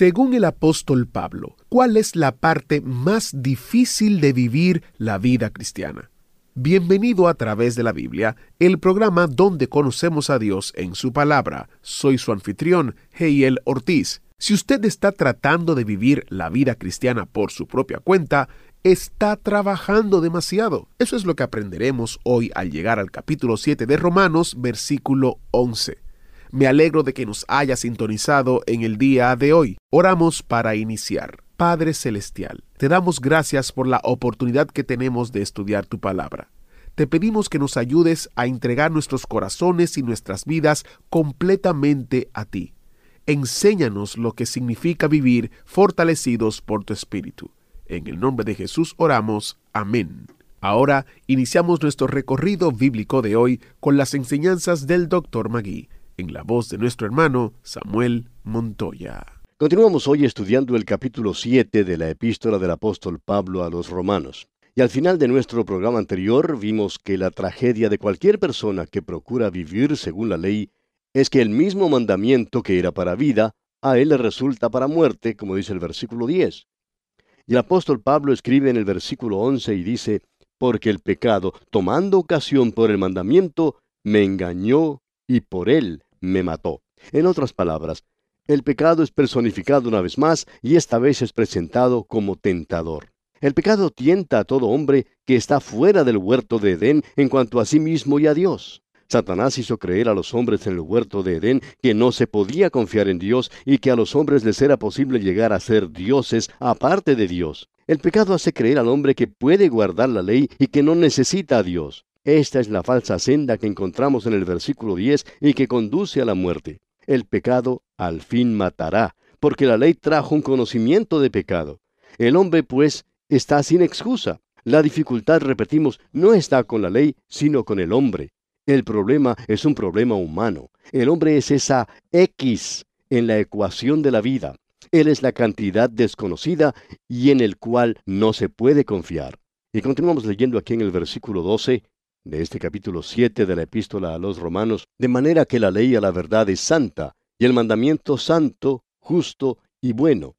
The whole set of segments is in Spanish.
Según el apóstol Pablo, ¿cuál es la parte más difícil de vivir la vida cristiana? Bienvenido a través de la Biblia, el programa donde conocemos a Dios en su palabra. Soy su anfitrión, Heiel Ortiz. Si usted está tratando de vivir la vida cristiana por su propia cuenta, está trabajando demasiado. Eso es lo que aprenderemos hoy al llegar al capítulo 7 de Romanos, versículo 11. Me alegro de que nos haya sintonizado en el día de hoy. Oramos para iniciar. Padre Celestial, te damos gracias por la oportunidad que tenemos de estudiar tu palabra. Te pedimos que nos ayudes a entregar nuestros corazones y nuestras vidas completamente a ti. Enséñanos lo que significa vivir fortalecidos por tu Espíritu. En el nombre de Jesús oramos. Amén. Ahora iniciamos nuestro recorrido bíblico de hoy con las enseñanzas del Dr. Magui, en la voz de nuestro hermano Samuel Montoya. Continuamos hoy estudiando el capítulo 7 de la epístola del apóstol Pablo a los romanos. Y al final de nuestro programa anterior vimos que la tragedia de cualquier persona que procura vivir según la ley es que el mismo mandamiento que era para vida, a él le resulta para muerte, como dice el versículo 10. Y el apóstol Pablo escribe en el versículo 11 y dice, porque el pecado, tomando ocasión por el mandamiento, me engañó y por él me mató. En otras palabras, el pecado es personificado una vez más y esta vez es presentado como tentador. El pecado tienta a todo hombre que está fuera del huerto de Edén en cuanto a sí mismo y a Dios. Satanás hizo creer a los hombres en el huerto de Edén que no se podía confiar en Dios y que a los hombres les era posible llegar a ser dioses aparte de Dios. El pecado hace creer al hombre que puede guardar la ley y que no necesita a Dios. Esta es la falsa senda que encontramos en el versículo 10 y que conduce a la muerte el pecado al fin matará, porque la ley trajo un conocimiento de pecado. El hombre, pues, está sin excusa. La dificultad, repetimos, no está con la ley, sino con el hombre. El problema es un problema humano. El hombre es esa X en la ecuación de la vida. Él es la cantidad desconocida y en el cual no se puede confiar. Y continuamos leyendo aquí en el versículo 12, de este capítulo 7 de la epístola a los romanos, de manera que la ley a la verdad es santa, y el mandamiento santo, justo y bueno.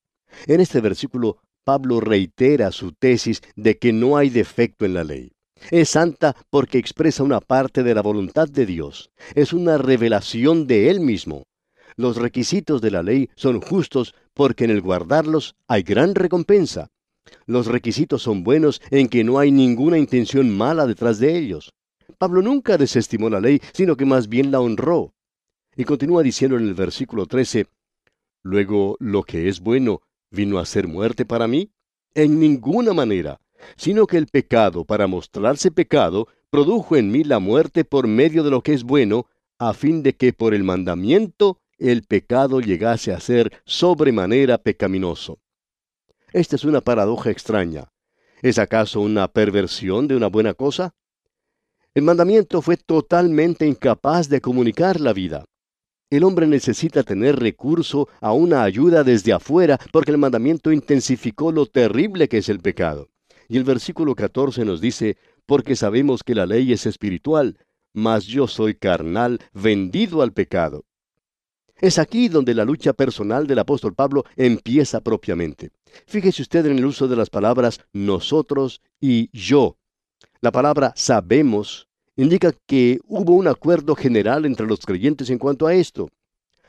En este versículo, Pablo reitera su tesis de que no hay defecto en la ley. Es santa porque expresa una parte de la voluntad de Dios. Es una revelación de Él mismo. Los requisitos de la ley son justos porque en el guardarlos hay gran recompensa. Los requisitos son buenos en que no hay ninguna intención mala detrás de ellos. Pablo nunca desestimó la ley, sino que más bien la honró. Y continúa diciendo en el versículo 13, Luego, lo que es bueno, ¿vino a ser muerte para mí? En ninguna manera, sino que el pecado, para mostrarse pecado, produjo en mí la muerte por medio de lo que es bueno, a fin de que por el mandamiento el pecado llegase a ser sobremanera pecaminoso. Esta es una paradoja extraña. ¿Es acaso una perversión de una buena cosa? El mandamiento fue totalmente incapaz de comunicar la vida. El hombre necesita tener recurso a una ayuda desde afuera porque el mandamiento intensificó lo terrible que es el pecado. Y el versículo 14 nos dice, porque sabemos que la ley es espiritual, mas yo soy carnal, vendido al pecado. Es aquí donde la lucha personal del apóstol Pablo empieza propiamente. Fíjese usted en el uso de las palabras nosotros y yo. La palabra sabemos indica que hubo un acuerdo general entre los creyentes en cuanto a esto.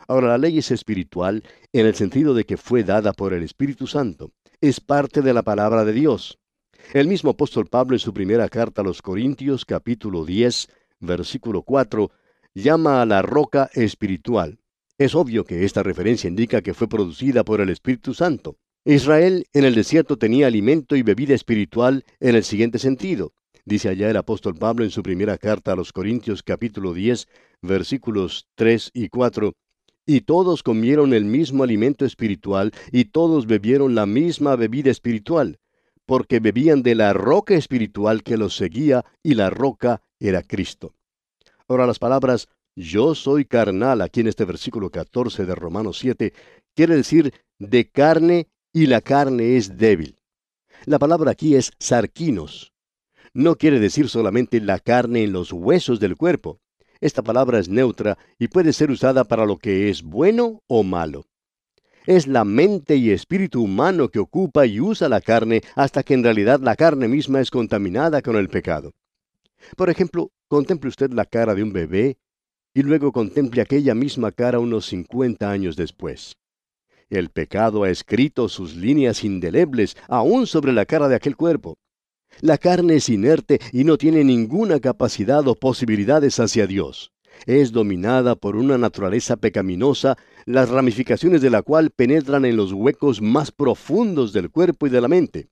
Ahora, la ley es espiritual en el sentido de que fue dada por el Espíritu Santo. Es parte de la palabra de Dios. El mismo apóstol Pablo en su primera carta a los Corintios capítulo 10, versículo 4, llama a la roca espiritual. Es obvio que esta referencia indica que fue producida por el Espíritu Santo. Israel en el desierto tenía alimento y bebida espiritual en el siguiente sentido. Dice allá el apóstol Pablo en su primera carta a los Corintios capítulo 10, versículos 3 y 4, y todos comieron el mismo alimento espiritual, y todos bebieron la misma bebida espiritual, porque bebían de la roca espiritual que los seguía, y la roca era Cristo. Ahora las palabras yo soy carnal aquí en este versículo 14 de Romanos 7 quiere decir de carne y la carne es débil. La palabra aquí es sarquinos. No quiere decir solamente la carne en los huesos del cuerpo. Esta palabra es neutra y puede ser usada para lo que es bueno o malo. Es la mente y espíritu humano que ocupa y usa la carne hasta que en realidad la carne misma es contaminada con el pecado. Por ejemplo, contemple usted la cara de un bebé y luego contemple aquella misma cara unos 50 años después. El pecado ha escrito sus líneas indelebles aún sobre la cara de aquel cuerpo. La carne es inerte y no tiene ninguna capacidad o posibilidades hacia Dios. Es dominada por una naturaleza pecaminosa, las ramificaciones de la cual penetran en los huecos más profundos del cuerpo y de la mente.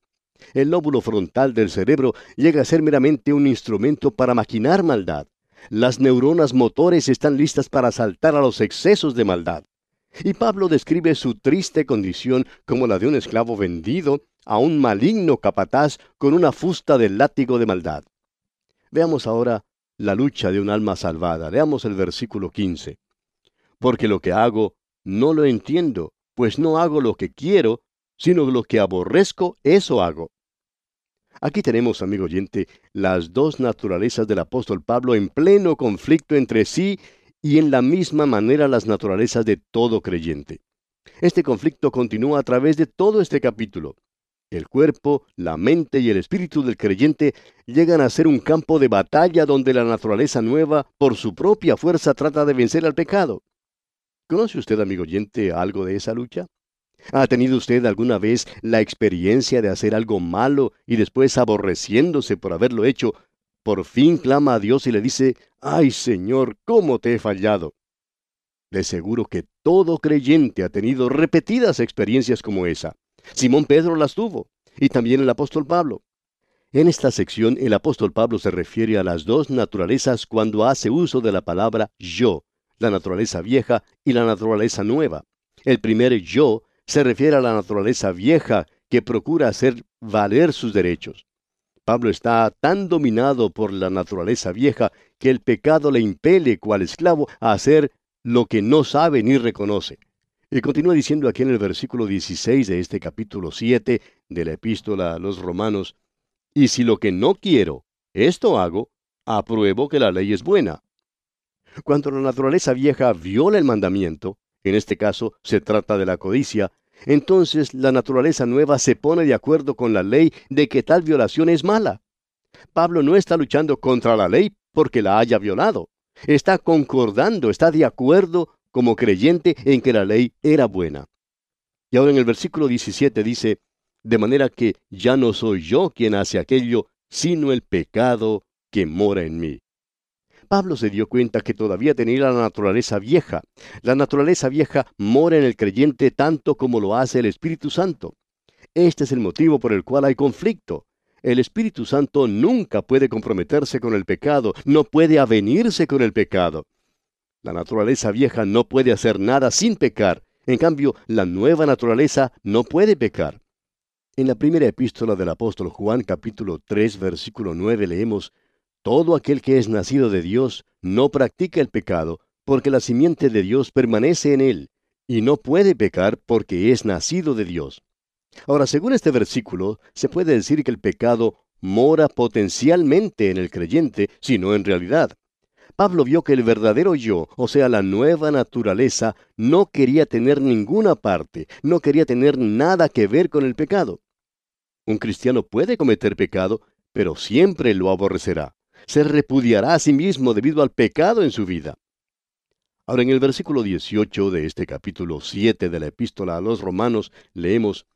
El lóbulo frontal del cerebro llega a ser meramente un instrumento para maquinar maldad. Las neuronas motores están listas para saltar a los excesos de maldad. Y Pablo describe su triste condición como la de un esclavo vendido a un maligno capataz con una fusta de látigo de maldad. Veamos ahora la lucha de un alma salvada. Veamos el versículo 15. Porque lo que hago no lo entiendo, pues no hago lo que quiero, sino lo que aborrezco, eso hago. Aquí tenemos, amigo oyente, las dos naturalezas del apóstol Pablo en pleno conflicto entre sí y en la misma manera las naturalezas de todo creyente. Este conflicto continúa a través de todo este capítulo. El cuerpo, la mente y el espíritu del creyente llegan a ser un campo de batalla donde la naturaleza nueva, por su propia fuerza, trata de vencer al pecado. ¿Conoce usted, amigo oyente, algo de esa lucha? ¿Ha tenido usted alguna vez la experiencia de hacer algo malo y después aborreciéndose por haberlo hecho, por fin clama a Dios y le dice, ay Señor, ¿cómo te he fallado? De seguro que todo creyente ha tenido repetidas experiencias como esa. Simón Pedro las tuvo, y también el apóstol Pablo. En esta sección el apóstol Pablo se refiere a las dos naturalezas cuando hace uso de la palabra yo, la naturaleza vieja y la naturaleza nueva. El primer yo se refiere a la naturaleza vieja que procura hacer valer sus derechos. Pablo está tan dominado por la naturaleza vieja que el pecado le impele cual esclavo a hacer lo que no sabe ni reconoce. Y continúa diciendo aquí en el versículo 16 de este capítulo 7 de la epístola a los romanos, y si lo que no quiero, esto hago, apruebo que la ley es buena. Cuando la naturaleza vieja viola el mandamiento, en este caso se trata de la codicia, entonces la naturaleza nueva se pone de acuerdo con la ley de que tal violación es mala. Pablo no está luchando contra la ley porque la haya violado. Está concordando, está de acuerdo como creyente en que la ley era buena. Y ahora en el versículo 17 dice, de manera que ya no soy yo quien hace aquello, sino el pecado que mora en mí. Pablo se dio cuenta que todavía tenía la naturaleza vieja. La naturaleza vieja mora en el creyente tanto como lo hace el Espíritu Santo. Este es el motivo por el cual hay conflicto. El Espíritu Santo nunca puede comprometerse con el pecado, no puede avenirse con el pecado. La naturaleza vieja no puede hacer nada sin pecar. En cambio, la nueva naturaleza no puede pecar. En la primera epístola del apóstol Juan capítulo 3 versículo 9 leemos, todo aquel que es nacido de Dios no practica el pecado, porque la simiente de Dios permanece en él, y no puede pecar porque es nacido de Dios. Ahora, según este versículo, se puede decir que el pecado mora potencialmente en el creyente, sino en realidad. Pablo vio que el verdadero yo, o sea, la nueva naturaleza, no quería tener ninguna parte, no quería tener nada que ver con el pecado. Un cristiano puede cometer pecado, pero siempre lo aborrecerá se repudiará a sí mismo debido al pecado en su vida. Ahora en el versículo 18 de este capítulo 7 de la epístola a los romanos leemos,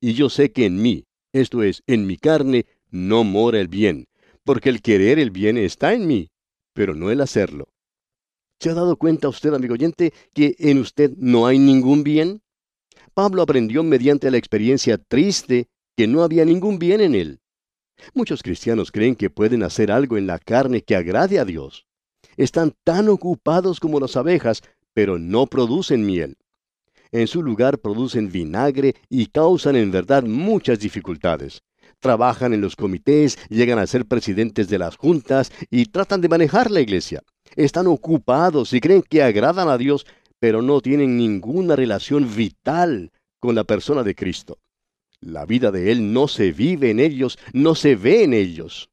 Y yo sé que en mí, esto es, en mi carne, no mora el bien, porque el querer el bien está en mí, pero no el hacerlo. ¿Se ha dado cuenta usted, amigo oyente, que en usted no hay ningún bien? Pablo aprendió mediante la experiencia triste que no había ningún bien en él. Muchos cristianos creen que pueden hacer algo en la carne que agrade a Dios. Están tan ocupados como las abejas, pero no producen miel. En su lugar producen vinagre y causan en verdad muchas dificultades. Trabajan en los comités, llegan a ser presidentes de las juntas y tratan de manejar la iglesia. Están ocupados y creen que agradan a Dios, pero no tienen ninguna relación vital con la persona de Cristo. La vida de Él no se vive en ellos, no se ve en ellos.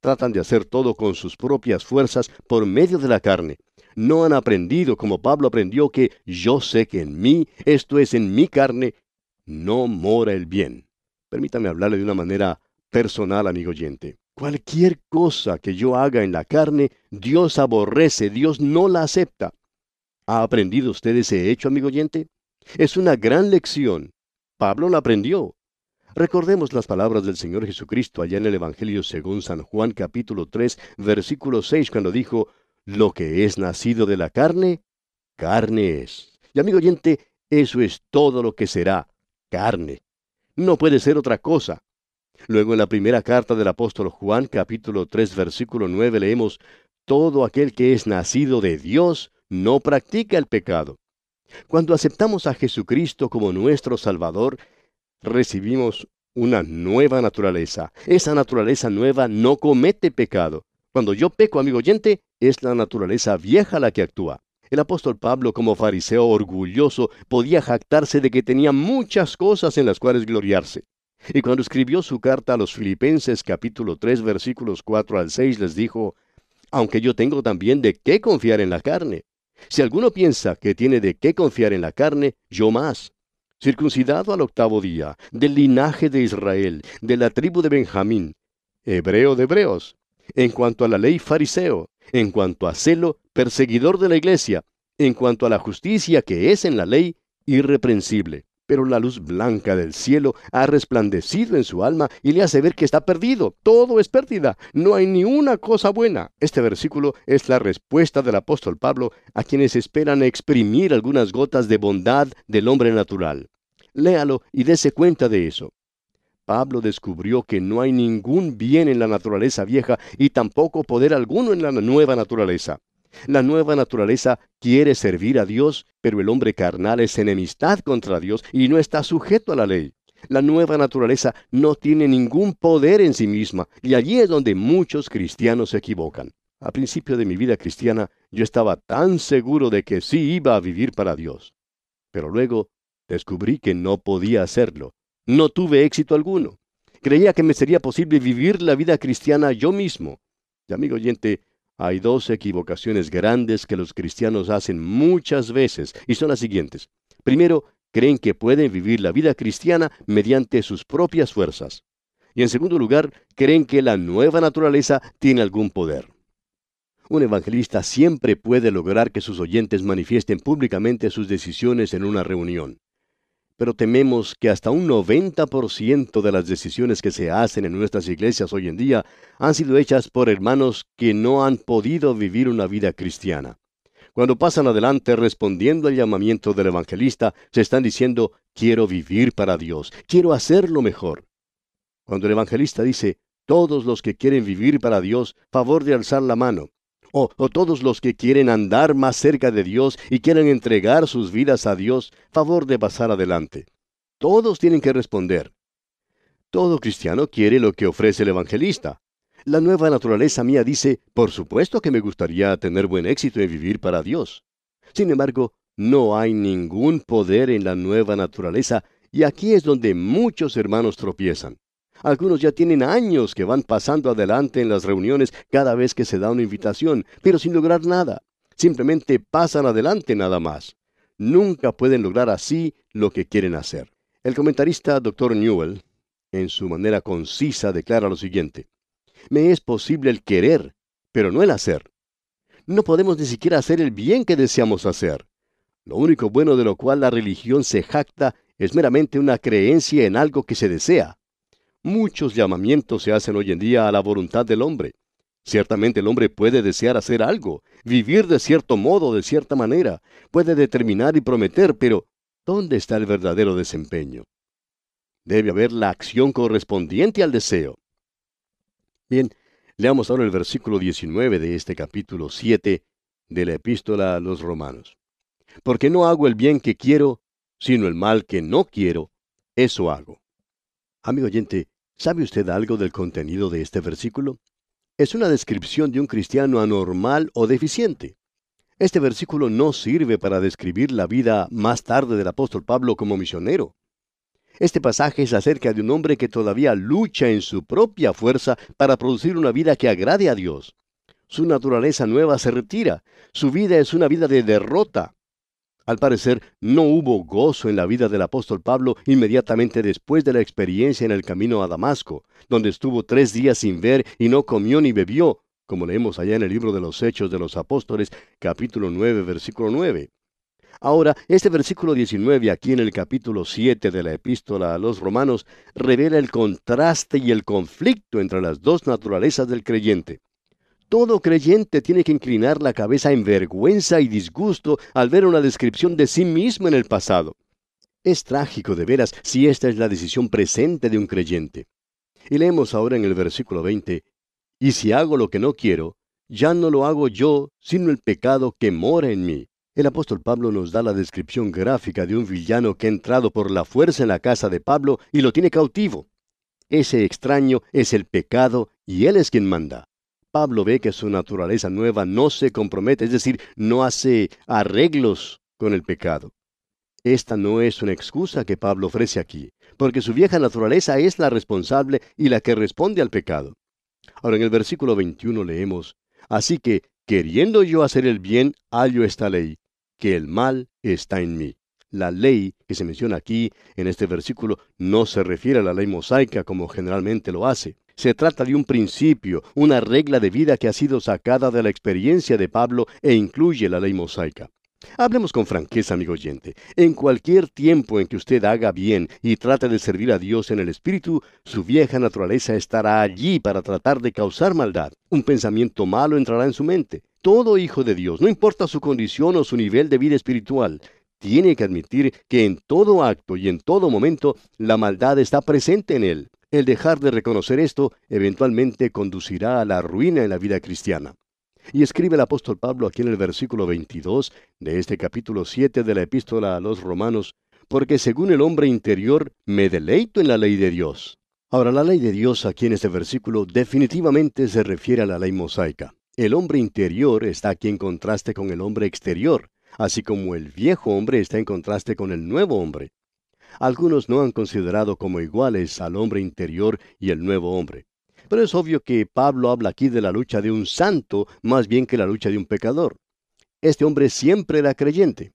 Tratan de hacer todo con sus propias fuerzas por medio de la carne. No han aprendido como Pablo aprendió que yo sé que en mí, esto es en mi carne, no mora el bien. Permítame hablarle de una manera personal, amigo oyente. Cualquier cosa que yo haga en la carne, Dios aborrece, Dios no la acepta. ¿Ha aprendido usted ese hecho, amigo oyente? Es una gran lección. Pablo la aprendió. Recordemos las palabras del Señor Jesucristo allá en el Evangelio según San Juan capítulo 3, versículo 6, cuando dijo, Lo que es nacido de la carne, carne es. Y amigo oyente, eso es todo lo que será, carne. No puede ser otra cosa. Luego en la primera carta del apóstol Juan capítulo 3, versículo 9 leemos, Todo aquel que es nacido de Dios no practica el pecado. Cuando aceptamos a Jesucristo como nuestro Salvador, recibimos una nueva naturaleza. Esa naturaleza nueva no comete pecado. Cuando yo peco, amigo oyente, es la naturaleza vieja la que actúa. El apóstol Pablo, como fariseo orgulloso, podía jactarse de que tenía muchas cosas en las cuales gloriarse. Y cuando escribió su carta a los Filipenses capítulo 3 versículos 4 al 6 les dijo, aunque yo tengo también de qué confiar en la carne. Si alguno piensa que tiene de qué confiar en la carne, yo más. Circuncidado al octavo día, del linaje de Israel, de la tribu de Benjamín, hebreo de hebreos. En cuanto a la ley fariseo, en cuanto a celo, perseguidor de la iglesia, en cuanto a la justicia que es en la ley, irreprensible pero la luz blanca del cielo ha resplandecido en su alma y le hace ver que está perdido. Todo es pérdida. No hay ni una cosa buena. Este versículo es la respuesta del apóstol Pablo a quienes esperan exprimir algunas gotas de bondad del hombre natural. Léalo y dése cuenta de eso. Pablo descubrió que no hay ningún bien en la naturaleza vieja y tampoco poder alguno en la nueva naturaleza. La nueva naturaleza quiere servir a Dios, pero el hombre carnal es enemistad contra Dios y no está sujeto a la ley. La nueva naturaleza no tiene ningún poder en sí misma, y allí es donde muchos cristianos se equivocan. Al principio de mi vida cristiana yo estaba tan seguro de que sí iba a vivir para Dios. Pero luego descubrí que no podía hacerlo. No tuve éxito alguno. Creía que me sería posible vivir la vida cristiana yo mismo. Y amigo oyente, hay dos equivocaciones grandes que los cristianos hacen muchas veces y son las siguientes. Primero, creen que pueden vivir la vida cristiana mediante sus propias fuerzas. Y en segundo lugar, creen que la nueva naturaleza tiene algún poder. Un evangelista siempre puede lograr que sus oyentes manifiesten públicamente sus decisiones en una reunión pero tememos que hasta un 90% de las decisiones que se hacen en nuestras iglesias hoy en día han sido hechas por hermanos que no han podido vivir una vida cristiana. Cuando pasan adelante respondiendo al llamamiento del evangelista, se están diciendo, quiero vivir para Dios, quiero hacerlo mejor. Cuando el evangelista dice, todos los que quieren vivir para Dios, favor de alzar la mano, o, todos los que quieren andar más cerca de Dios y quieren entregar sus vidas a Dios, favor de pasar adelante. Todos tienen que responder. Todo cristiano quiere lo que ofrece el evangelista. La nueva naturaleza mía dice, por supuesto que me gustaría tener buen éxito en vivir para Dios. Sin embargo, no hay ningún poder en la nueva naturaleza, y aquí es donde muchos hermanos tropiezan. Algunos ya tienen años que van pasando adelante en las reuniones cada vez que se da una invitación, pero sin lograr nada. Simplemente pasan adelante nada más. Nunca pueden lograr así lo que quieren hacer. El comentarista Dr. Newell, en su manera concisa, declara lo siguiente. Me es posible el querer, pero no el hacer. No podemos ni siquiera hacer el bien que deseamos hacer. Lo único bueno de lo cual la religión se jacta es meramente una creencia en algo que se desea. Muchos llamamientos se hacen hoy en día a la voluntad del hombre. Ciertamente el hombre puede desear hacer algo, vivir de cierto modo, de cierta manera, puede determinar y prometer, pero ¿dónde está el verdadero desempeño? Debe haber la acción correspondiente al deseo. Bien, leamos ahora el versículo 19 de este capítulo 7 de la epístola a los romanos. porque no hago el bien que quiero, sino el mal que no quiero, eso hago. Amigo oyente, ¿sabe usted algo del contenido de este versículo? Es una descripción de un cristiano anormal o deficiente. Este versículo no sirve para describir la vida más tarde del apóstol Pablo como misionero. Este pasaje es acerca de un hombre que todavía lucha en su propia fuerza para producir una vida que agrade a Dios. Su naturaleza nueva se retira. Su vida es una vida de derrota. Al parecer, no hubo gozo en la vida del apóstol Pablo inmediatamente después de la experiencia en el camino a Damasco, donde estuvo tres días sin ver y no comió ni bebió, como leemos allá en el libro de los Hechos de los Apóstoles, capítulo 9, versículo 9. Ahora, este versículo 19 aquí en el capítulo 7 de la epístola a los romanos revela el contraste y el conflicto entre las dos naturalezas del creyente. Todo creyente tiene que inclinar la cabeza en vergüenza y disgusto al ver una descripción de sí mismo en el pasado. Es trágico de veras si esta es la decisión presente de un creyente. Y leemos ahora en el versículo 20, Y si hago lo que no quiero, ya no lo hago yo, sino el pecado que mora en mí. El apóstol Pablo nos da la descripción gráfica de un villano que ha entrado por la fuerza en la casa de Pablo y lo tiene cautivo. Ese extraño es el pecado y él es quien manda. Pablo ve que su naturaleza nueva no se compromete, es decir, no hace arreglos con el pecado. Esta no es una excusa que Pablo ofrece aquí, porque su vieja naturaleza es la responsable y la que responde al pecado. Ahora en el versículo 21 leemos, Así que, queriendo yo hacer el bien, hallo esta ley, que el mal está en mí. La ley que se menciona aquí en este versículo no se refiere a la ley mosaica como generalmente lo hace. Se trata de un principio, una regla de vida que ha sido sacada de la experiencia de Pablo e incluye la ley mosaica. Hablemos con franqueza, amigo oyente. En cualquier tiempo en que usted haga bien y trate de servir a Dios en el Espíritu, su vieja naturaleza estará allí para tratar de causar maldad. Un pensamiento malo entrará en su mente. Todo hijo de Dios, no importa su condición o su nivel de vida espiritual, tiene que admitir que en todo acto y en todo momento la maldad está presente en él. El dejar de reconocer esto eventualmente conducirá a la ruina en la vida cristiana. Y escribe el apóstol Pablo aquí en el versículo 22 de este capítulo 7 de la epístola a los romanos, porque según el hombre interior me deleito en la ley de Dios. Ahora, la ley de Dios aquí en este versículo definitivamente se refiere a la ley mosaica. El hombre interior está aquí en contraste con el hombre exterior, así como el viejo hombre está en contraste con el nuevo hombre algunos no han considerado como iguales al hombre interior y el nuevo hombre. Pero es obvio que Pablo habla aquí de la lucha de un santo más bien que la lucha de un pecador. Este hombre siempre era creyente.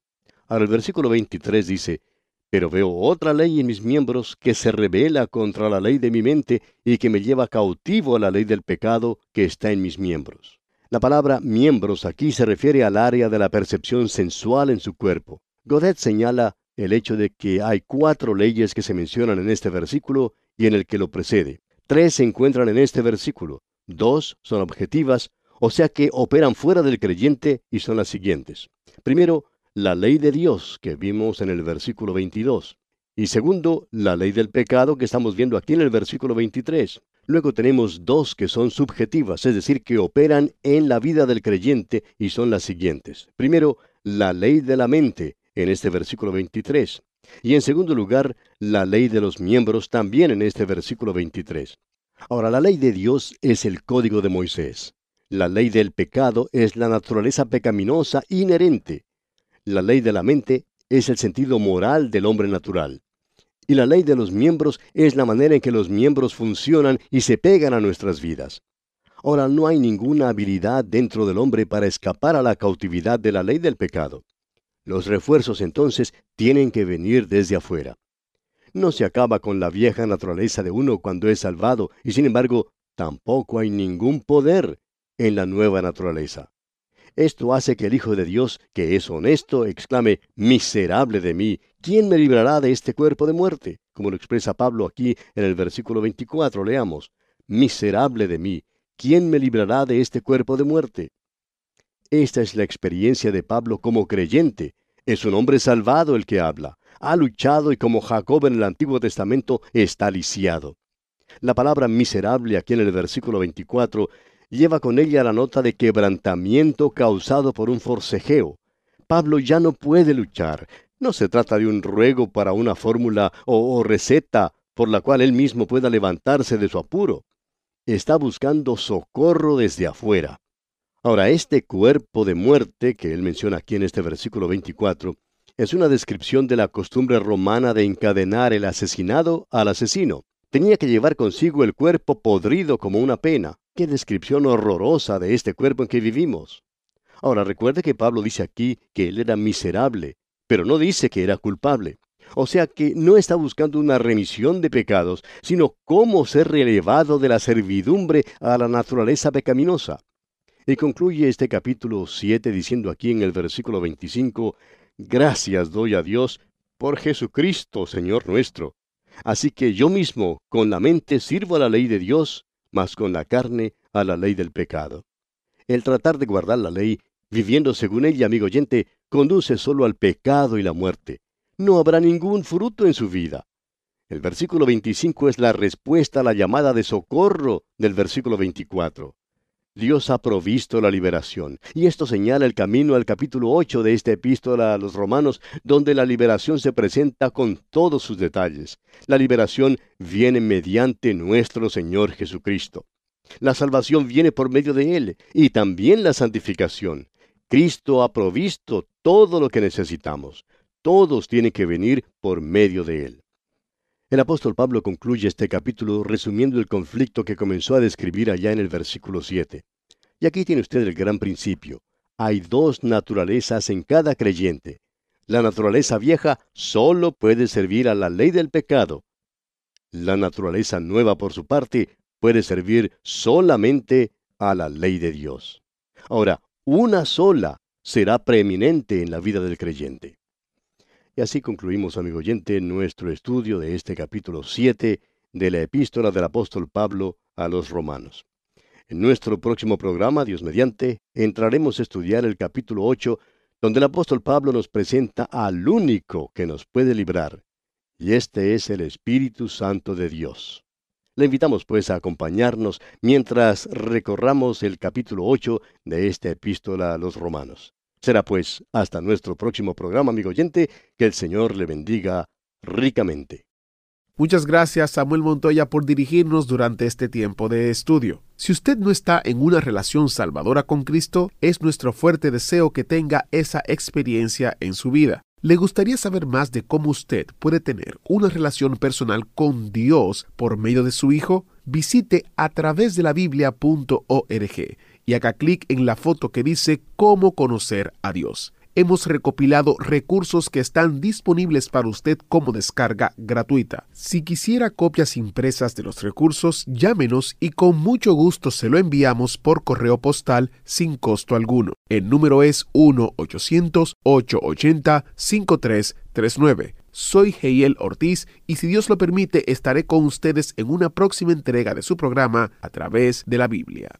Ahora el versículo 23 dice, Pero veo otra ley en mis miembros que se revela contra la ley de mi mente y que me lleva cautivo a la ley del pecado que está en mis miembros. La palabra miembros aquí se refiere al área de la percepción sensual en su cuerpo. Godet señala el hecho de que hay cuatro leyes que se mencionan en este versículo y en el que lo precede. Tres se encuentran en este versículo, dos son objetivas, o sea que operan fuera del creyente y son las siguientes. Primero, la ley de Dios que vimos en el versículo 22. Y segundo, la ley del pecado que estamos viendo aquí en el versículo 23. Luego tenemos dos que son subjetivas, es decir, que operan en la vida del creyente y son las siguientes. Primero, la ley de la mente, en este versículo 23. Y en segundo lugar, la ley de los miembros también en este versículo 23. Ahora, la ley de Dios es el código de Moisés. La ley del pecado es la naturaleza pecaminosa inherente. La ley de la mente es el sentido moral del hombre natural. Y la ley de los miembros es la manera en que los miembros funcionan y se pegan a nuestras vidas. Ahora, no hay ninguna habilidad dentro del hombre para escapar a la cautividad de la ley del pecado. Los refuerzos entonces tienen que venir desde afuera. No se acaba con la vieja naturaleza de uno cuando es salvado, y sin embargo, tampoco hay ningún poder en la nueva naturaleza. Esto hace que el Hijo de Dios, que es honesto, exclame, Miserable de mí, ¿quién me librará de este cuerpo de muerte? Como lo expresa Pablo aquí en el versículo 24, leamos, Miserable de mí, ¿quién me librará de este cuerpo de muerte? Esta es la experiencia de Pablo como creyente. Es un hombre salvado el que habla. Ha luchado y como Jacob en el Antiguo Testamento está lisiado. La palabra miserable aquí en el versículo 24 lleva con ella la nota de quebrantamiento causado por un forcejeo. Pablo ya no puede luchar. No se trata de un ruego para una fórmula o, o receta por la cual él mismo pueda levantarse de su apuro. Está buscando socorro desde afuera. Ahora, este cuerpo de muerte que él menciona aquí en este versículo 24 es una descripción de la costumbre romana de encadenar el asesinado al asesino. Tenía que llevar consigo el cuerpo podrido como una pena. Qué descripción horrorosa de este cuerpo en que vivimos. Ahora recuerde que Pablo dice aquí que él era miserable, pero no dice que era culpable. O sea que no está buscando una remisión de pecados, sino cómo ser relevado de la servidumbre a la naturaleza pecaminosa. Y concluye este capítulo 7 diciendo aquí en el versículo 25, Gracias doy a Dios por Jesucristo, Señor nuestro. Así que yo mismo con la mente sirvo a la ley de Dios, mas con la carne a la ley del pecado. El tratar de guardar la ley, viviendo según ella, amigo oyente, conduce solo al pecado y la muerte no habrá ningún fruto en su vida. El versículo 25 es la respuesta a la llamada de socorro del versículo 24. Dios ha provisto la liberación, y esto señala el camino al capítulo 8 de esta epístola a los romanos, donde la liberación se presenta con todos sus detalles. La liberación viene mediante nuestro Señor Jesucristo. La salvación viene por medio de Él, y también la santificación. Cristo ha provisto todo lo que necesitamos. Todos tienen que venir por medio de él. El apóstol Pablo concluye este capítulo resumiendo el conflicto que comenzó a describir allá en el versículo 7. Y aquí tiene usted el gran principio. Hay dos naturalezas en cada creyente. La naturaleza vieja solo puede servir a la ley del pecado. La naturaleza nueva, por su parte, puede servir solamente a la ley de Dios. Ahora, una sola será preeminente en la vida del creyente. Y así concluimos, amigo oyente, nuestro estudio de este capítulo 7 de la epístola del apóstol Pablo a los romanos. En nuestro próximo programa, Dios mediante, entraremos a estudiar el capítulo 8, donde el apóstol Pablo nos presenta al único que nos puede librar, y este es el Espíritu Santo de Dios. Le invitamos pues a acompañarnos mientras recorramos el capítulo 8 de esta epístola a los romanos. Será pues hasta nuestro próximo programa, amigo oyente, que el Señor le bendiga ricamente. Muchas gracias Samuel Montoya por dirigirnos durante este tiempo de estudio. Si usted no está en una relación salvadora con Cristo, es nuestro fuerte deseo que tenga esa experiencia en su vida. ¿Le gustaría saber más de cómo usted puede tener una relación personal con Dios por medio de su Hijo? Visite a través de la biblia.org y haga clic en la foto que dice Cómo conocer a Dios. Hemos recopilado recursos que están disponibles para usted como descarga gratuita. Si quisiera copias impresas de los recursos, llámenos y con mucho gusto se lo enviamos por correo postal sin costo alguno. El número es 1-800-880-5339. Soy Heiel Ortiz y si Dios lo permite estaré con ustedes en una próxima entrega de su programa a través de la Biblia.